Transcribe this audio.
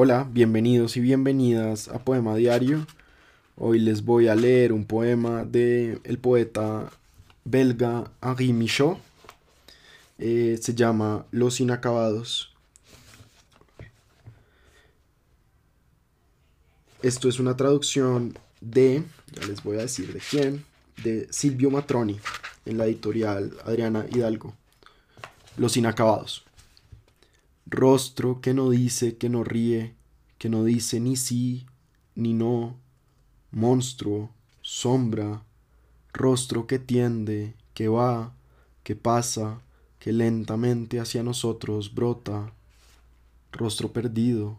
Hola, bienvenidos y bienvenidas a Poema Diario. Hoy les voy a leer un poema de el poeta belga Henri Michaud. Eh, se llama Los Inacabados. Esto es una traducción de, ya les voy a decir de quién, de Silvio Matroni en la editorial Adriana Hidalgo. Los Inacabados. Rostro que no dice, que no ríe, que no dice ni sí, ni no, monstruo, sombra, rostro que tiende, que va, que pasa, que lentamente hacia nosotros brota, rostro perdido,